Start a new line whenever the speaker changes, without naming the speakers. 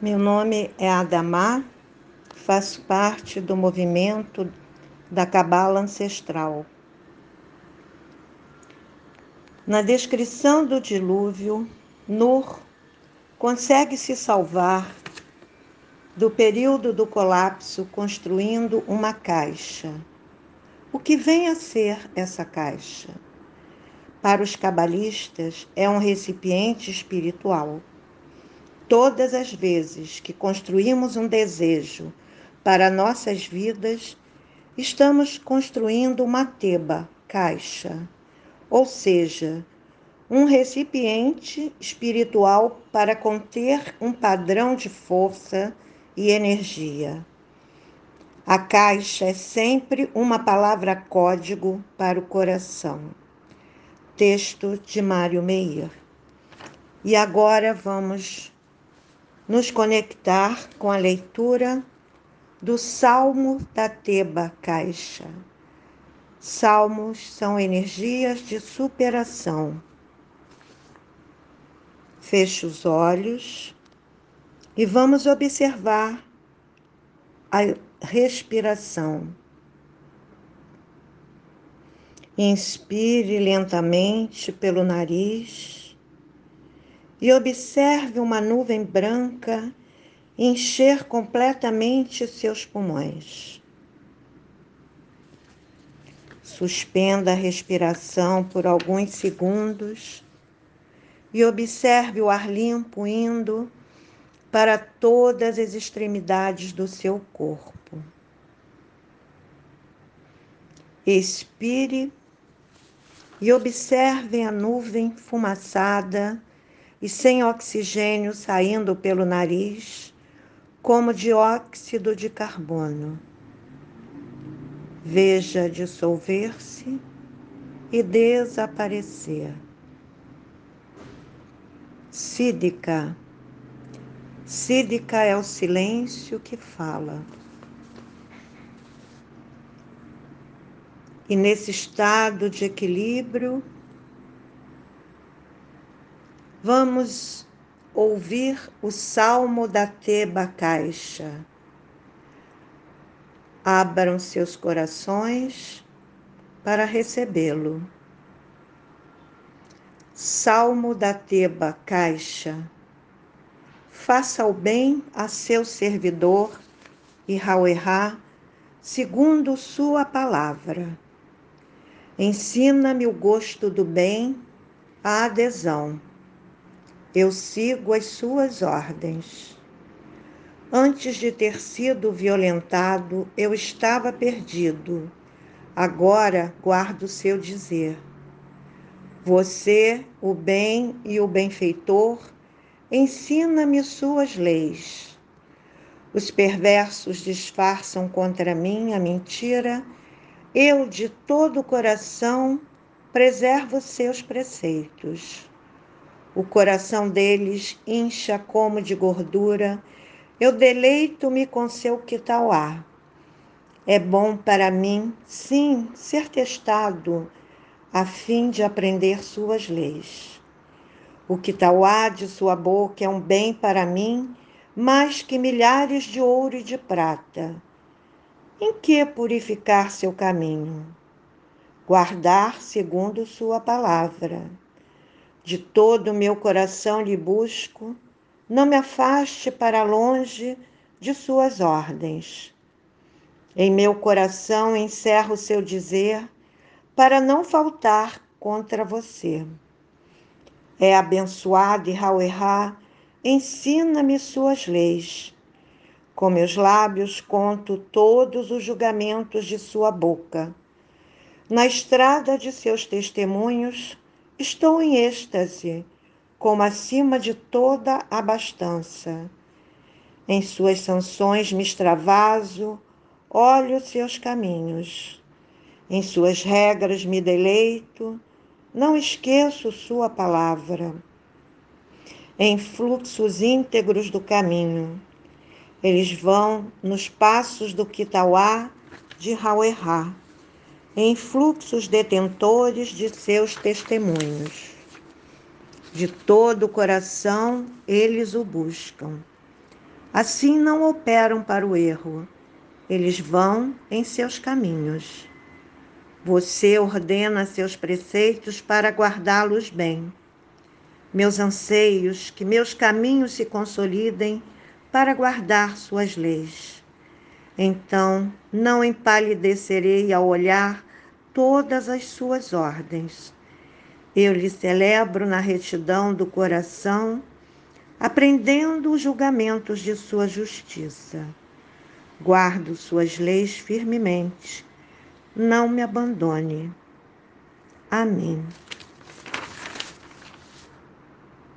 Meu nome é Adamar, faço parte do movimento da Cabala Ancestral. Na descrição do dilúvio, Nur consegue se salvar do período do colapso construindo uma caixa. O que vem a ser essa caixa? Para os cabalistas, é um recipiente espiritual Todas as vezes que construímos um desejo para nossas vidas, estamos construindo uma teba, caixa, ou seja, um recipiente espiritual para conter um padrão de força e energia. A caixa é sempre uma palavra código para o coração. Texto de Mário Meir. E agora vamos nos conectar com a leitura do Salmo da Teba Caixa. Salmos são energias de superação. Feche os olhos e vamos observar a respiração. Inspire lentamente pelo nariz e observe uma nuvem branca encher completamente seus pulmões. Suspenda a respiração por alguns segundos e observe o ar limpo indo para todas as extremidades do seu corpo. Expire e observe a nuvem fumaçada e sem oxigênio saindo pelo nariz, como dióxido de carbono. Veja dissolver-se e desaparecer. Sídica. Sídica é o silêncio que fala. E nesse estado de equilíbrio, Vamos ouvir o Salmo da Teba Caixa. Abram seus corações para recebê-lo. Salmo da Teba Caixa. Faça o bem a seu servidor e Rauerá, segundo sua palavra. Ensina-me o gosto do bem, a adesão eu sigo as suas ordens. Antes de ter sido violentado, eu estava perdido. Agora guardo seu dizer. Você, o bem e o benfeitor, ensina-me suas leis. Os perversos disfarçam contra mim a mentira. Eu, de todo o coração, preservo seus preceitos. O coração deles incha como de gordura. Eu deleito-me com seu quitauá. É bom para mim, sim, ser testado, a fim de aprender suas leis. O quitauá de sua boca é um bem para mim, mais que milhares de ouro e de prata. Em que purificar seu caminho? Guardar segundo sua palavra de todo o meu coração lhe busco, não me afaste para longe de suas ordens. Em meu coração encerro o seu dizer, para não faltar contra você. É abençoado e Rauerá, ensina-me suas leis. Com meus lábios conto todos os julgamentos de sua boca. Na estrada de seus testemunhos, Estou em êxtase, como acima de toda abastança. Em suas sanções me extravaso, olho seus caminhos. Em suas regras me deleito, não esqueço sua palavra. Em fluxos íntegros do caminho, eles vão nos passos do Kitauá de Rauerá em fluxos detentores de seus testemunhos. De todo o coração eles o buscam. Assim não operam para o erro, eles vão em seus caminhos. Você ordena seus preceitos para guardá-los bem. Meus anseios, que meus caminhos se consolidem para guardar suas leis. Então não empalidecerei ao olhar todas as suas ordens. Eu lhe celebro na retidão do coração, aprendendo os julgamentos de sua justiça. Guardo suas leis firmemente. Não me abandone. Amém.